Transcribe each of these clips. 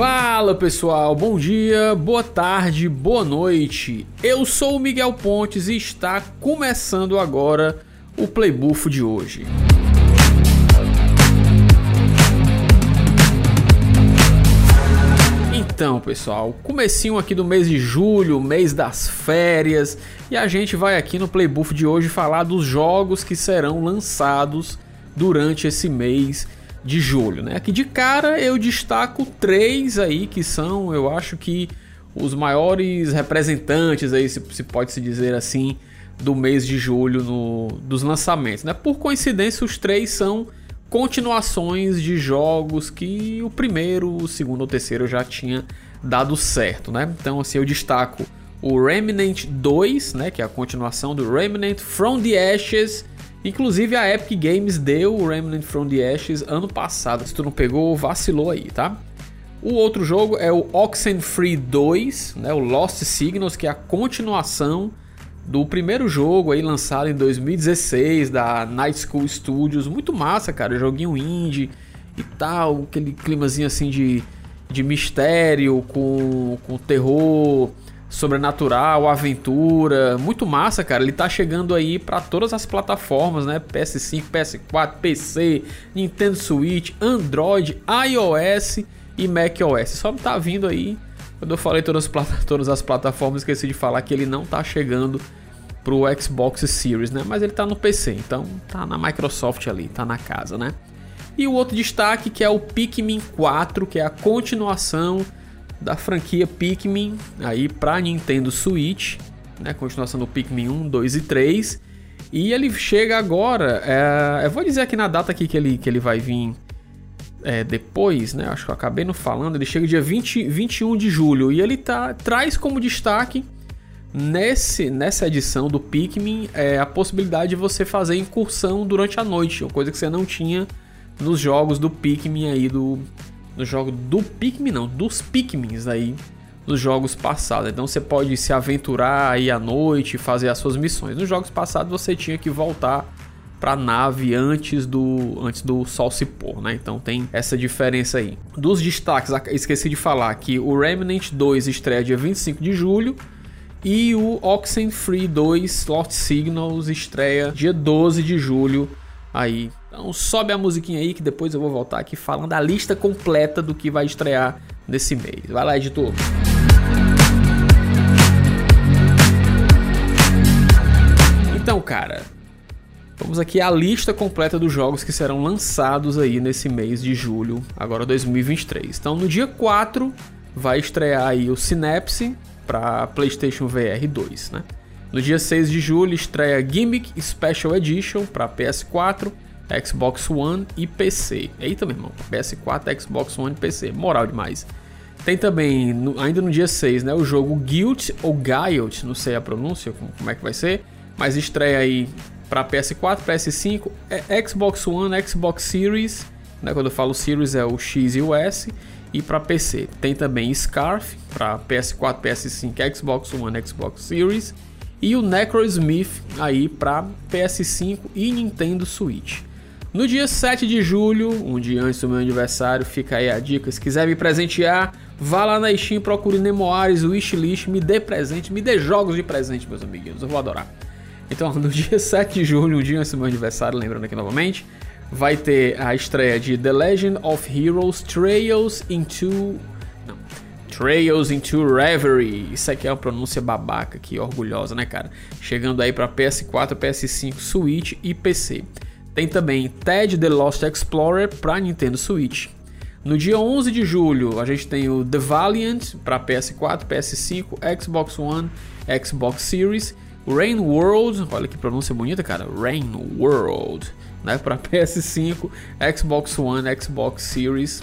Fala pessoal, bom dia, boa tarde, boa noite. Eu sou o Miguel Pontes e está começando agora o Playbuff de hoje. Então, pessoal, comecinho aqui do mês de julho, mês das férias, e a gente vai aqui no Playbuff de hoje falar dos jogos que serão lançados durante esse mês de julho, né? Aqui de cara eu destaco três aí que são, eu acho que os maiores representantes aí, se, se pode se dizer assim, do mês de julho no, dos lançamentos, né? Por coincidência, os três são continuações de jogos que o primeiro, o segundo ou terceiro já tinha dado certo, né? Então, assim, eu destaco o Remnant 2, né, que é a continuação do Remnant From the Ashes Inclusive a Epic Games deu o Remnant from the Ashes ano passado. Se tu não pegou, vacilou aí, tá? O outro jogo é o Oxenfree 2, né, o Lost Signals, que é a continuação do primeiro jogo aí lançado em 2016 da Night School Studios. Muito massa, cara, joguinho indie e tal, aquele climazinho assim de, de mistério com, com terror sobrenatural, aventura, muito massa, cara. Ele tá chegando aí para todas as plataformas, né? PS5, PS4, PC, Nintendo Switch, Android, iOS e macOS. Só tá vindo aí. Quando eu falei todas as, todas as plataformas, esqueci de falar que ele não tá chegando pro Xbox Series, né? Mas ele tá no PC, então tá na Microsoft ali, tá na casa, né? E o outro destaque que é o Pikmin 4, que é a continuação da franquia Pikmin aí para Nintendo Switch, né? Continuação do Pikmin 1, 2 e 3. E ele chega agora, é, eu vou dizer aqui na data aqui que ele, que ele vai vir é, depois, né? Acho que eu acabei não falando. Ele chega dia 20, 21 de julho e ele tá, traz como destaque nesse, nessa edição do Pikmin é, a possibilidade de você fazer incursão durante a noite, uma coisa que você não tinha nos jogos do Pikmin aí do, no jogo do Pikmin, não, dos Pikmins aí nos jogos passados. Então você pode se aventurar aí à noite, fazer as suas missões. Nos jogos passados você tinha que voltar para nave antes do antes do sol se pôr, né? Então tem essa diferença aí. Dos destaques, esqueci de falar que o Remnant 2 estreia dia 25 de julho e o Oxenfree 2 Slot Signals estreia dia 12 de julho aí então sobe a musiquinha aí que depois eu vou voltar aqui falando a lista completa do que vai estrear nesse mês. Vai lá, editor. Então, cara, vamos aqui à lista completa dos jogos que serão lançados aí nesse mês de julho, agora 2023. Então, no dia 4 vai estrear aí o Synapse para PlayStation VR 2, né? No dia 6 de julho estreia Gimmick Special Edition para PS4 Xbox One e PC. Eita, meu irmão, PS4, Xbox One e PC. Moral demais. Tem também, no, ainda no dia 6, né, o jogo Guilt ou Guilt, não sei a pronúncia, como, como é que vai ser, mas estreia aí para PS4, PS5, é, Xbox One, Xbox Series, né, quando eu falo Series é o X e o S, e para PC. Tem também Scarf para PS4, PS5, Xbox One, Xbox Series e o Necrosmith aí para PS5 e Nintendo Switch. No dia 7 de julho, um dia antes do meu aniversário, fica aí a dica. Se quiser me presentear, vá lá na Steam, procure Nemoares, Wishlist, me dê presente, me dê jogos de presente, meus amiguinhos. Eu vou adorar. Então, no dia 7 de julho, um dia antes do meu aniversário, lembrando aqui novamente, vai ter a estreia de The Legend of Heroes Trails into. Não. Trails into Reverie. Isso aqui é uma pronúncia babaca aqui, orgulhosa, né, cara? Chegando aí para PS4, PS5, Switch e PC. Tem também Ted The Lost Explorer para Nintendo Switch. No dia 11 de julho, a gente tem o The Valiant para PS4, PS5, Xbox One, Xbox Series, Rain World, olha que pronúncia bonita, cara, Rain World, né, para PS5, Xbox One, Xbox Series,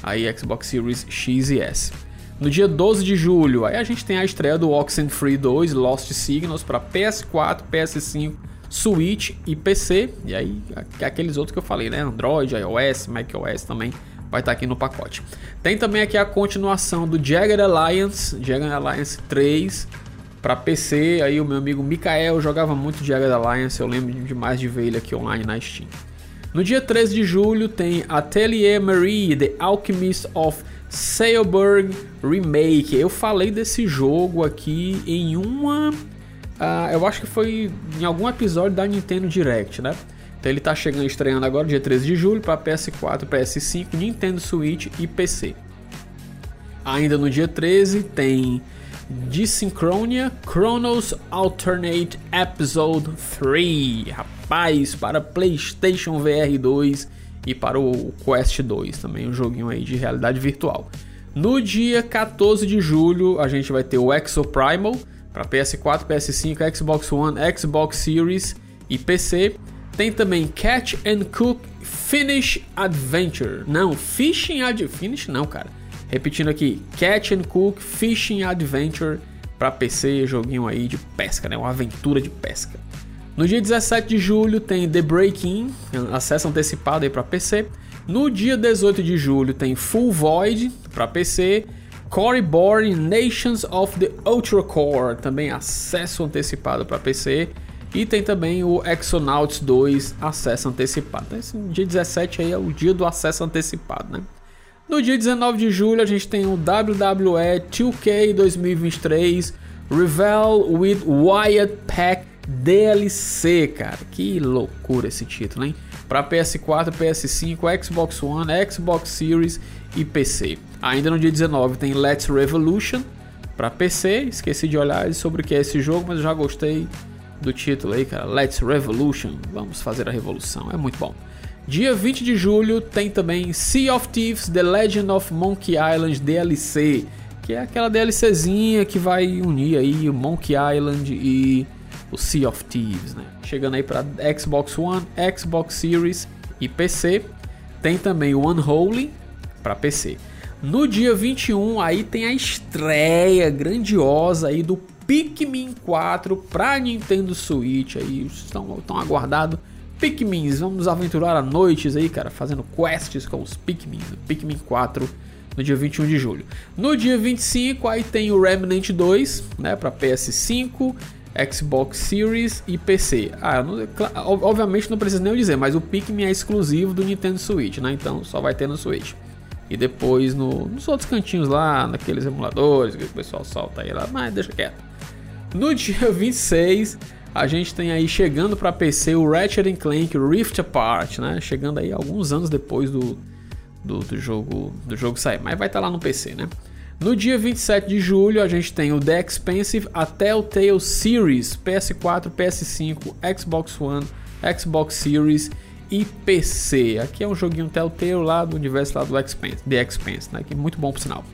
aí Xbox Series X e S. No dia 12 de julho, aí a gente tem a estreia do Oxenfree 2 Lost Signals para PS4, PS5, Switch e PC. E aí, aqueles outros que eu falei, né? Android, iOS, macOS também vai estar tá aqui no pacote. Tem também aqui a continuação do Jagged Alliance, Jagged Alliance 3 para PC. Aí o meu amigo Mikael jogava muito Jagged Alliance, eu lembro demais de ver ele aqui online na Steam. No dia 13 de julho tem Atelier Marie, The Alchemist of Sailberg Remake. Eu falei desse jogo aqui em uma. Uh, eu acho que foi em algum episódio da Nintendo Direct, né? Então ele tá chegando, estreando agora, dia 13 de julho, para PS4, PS5, Nintendo Switch e PC. Ainda no dia 13 tem Desynchronia Chronos Alternate Episode 3. Rapaz, para PlayStation VR 2 e para o Quest 2 também, um joguinho aí de realidade virtual. No dia 14 de julho, a gente vai ter o Exo Primal para PS4, PS5, Xbox One, Xbox Series e PC. Tem também Catch and Cook Finish Adventure. Não, Fishing Adventure. Finish não, cara. Repetindo aqui, Catch and Cook Fishing Adventure para PC, joguinho aí de pesca, né? Uma aventura de pesca. No dia 17 de julho tem The Break-In, acesso antecipado aí para PC. No dia 18 de julho tem Full Void para PC. Coreborn Nations of the Ultra Core, também acesso antecipado para PC. E tem também o Exonauts 2, acesso antecipado. Então, esse dia 17 aí é o dia do acesso antecipado, né? No dia 19 de julho a gente tem o WWE 2K 2023 Revel with Wyatt Pack DLC, cara. Que loucura esse título, hein? Para PS4, PS5, Xbox One, Xbox Series e PC. Ainda no dia 19 tem Let's Revolution para PC. Esqueci de olhar sobre o que é esse jogo, mas já gostei do título aí, cara. Let's Revolution. Vamos fazer a revolução. É muito bom. Dia 20 de julho tem também Sea of Thieves The Legend of Monkey Island DLC, que é aquela DLCzinha que vai unir aí o Monkey Island e o Sea of Thieves, né? Chegando aí para Xbox One, Xbox Series e PC. Tem também o Unholy para PC. No dia 21 aí tem a estreia grandiosa aí do Pikmin 4 para Nintendo Switch aí, estão tão aguardado Pikmins, vamos aventurar à noites aí, cara, fazendo quests com os Pikmin, Pikmin 4 no dia 21 de julho. No dia 25 aí tem o Remnant 2, né, para PS5, Xbox Series e PC. Ah, não, obviamente não preciso nem dizer, mas o Pikmin é exclusivo do Nintendo Switch, né? Então só vai ter no Switch. E depois no, nos outros cantinhos lá, naqueles emuladores que o pessoal solta aí lá, mas deixa quieto. No dia 26, a gente tem aí chegando para PC o Ratchet Clank Rift Apart, né? Chegando aí alguns anos depois do, do, do jogo do jogo sair, mas vai estar tá lá no PC, né? No dia 27 de julho, a gente tem o The Expensive A Telltale Series, PS4, PS5, Xbox One, Xbox Series e PC. Aqui é um joguinho Telltale lá do universo lá do Expense, The Expense, né? Que é muito bom por sinal.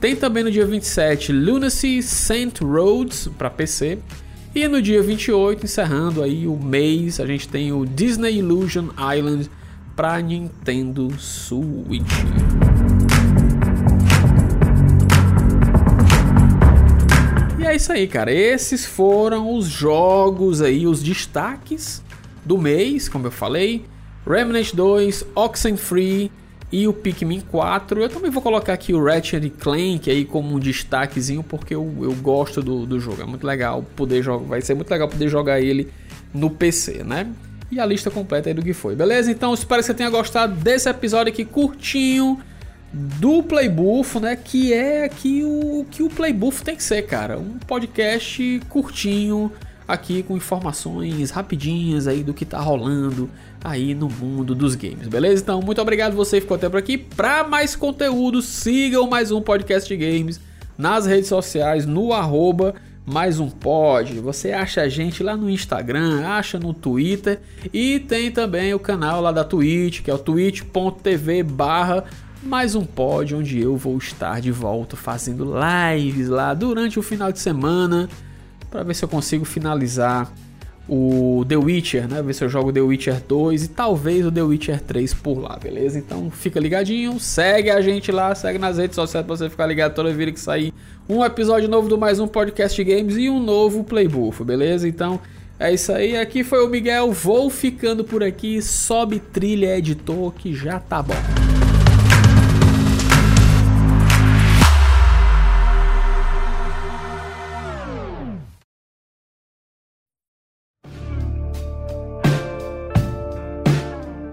Tem também no dia 27 Lunacy Saint Roads para PC. E no dia 28, encerrando aí o mês, a gente tem o Disney Illusion Island para Nintendo Switch. E é isso aí, cara. Esses foram os jogos aí, os destaques do mês, como eu falei. Remnant 2, Oxenfree e o Pikmin 4. Eu também vou colocar aqui o Ratchet Clank aí como um destaquezinho, porque eu, eu gosto do, do jogo. É muito legal poder jogar. Vai ser muito legal poder jogar ele no PC, né? E a lista completa aí do que foi. Beleza? Então espero que você tenha gostado desse episódio aqui curtinho do Playbuff, né? Que é aqui o que o Playbuff tem que ser, cara. Um podcast curtinho aqui com informações rapidinhas aí do que tá rolando aí no mundo dos games, beleza? Então, muito obrigado você que ficou até por aqui. Para mais conteúdo, sigam mais um podcast de games nas redes sociais, no arroba mais um pod. Você acha a gente lá no Instagram, acha no Twitter e tem também o canal lá da Twitch, que é o twitch.tv barra mais um pod, onde eu vou estar de volta fazendo lives lá durante o final de semana para ver se eu consigo finalizar o The Witcher, né? Ver se eu jogo The Witcher 2 e talvez o The Witcher 3 por lá, beleza? Então fica ligadinho, segue a gente lá, segue nas redes sociais pra você ficar ligado toda vez que sair um episódio novo do mais um podcast games e um novo playbuff, beleza? Então é isso aí, aqui foi o Miguel, vou ficando por aqui, sobe trilha editor que já tá bom.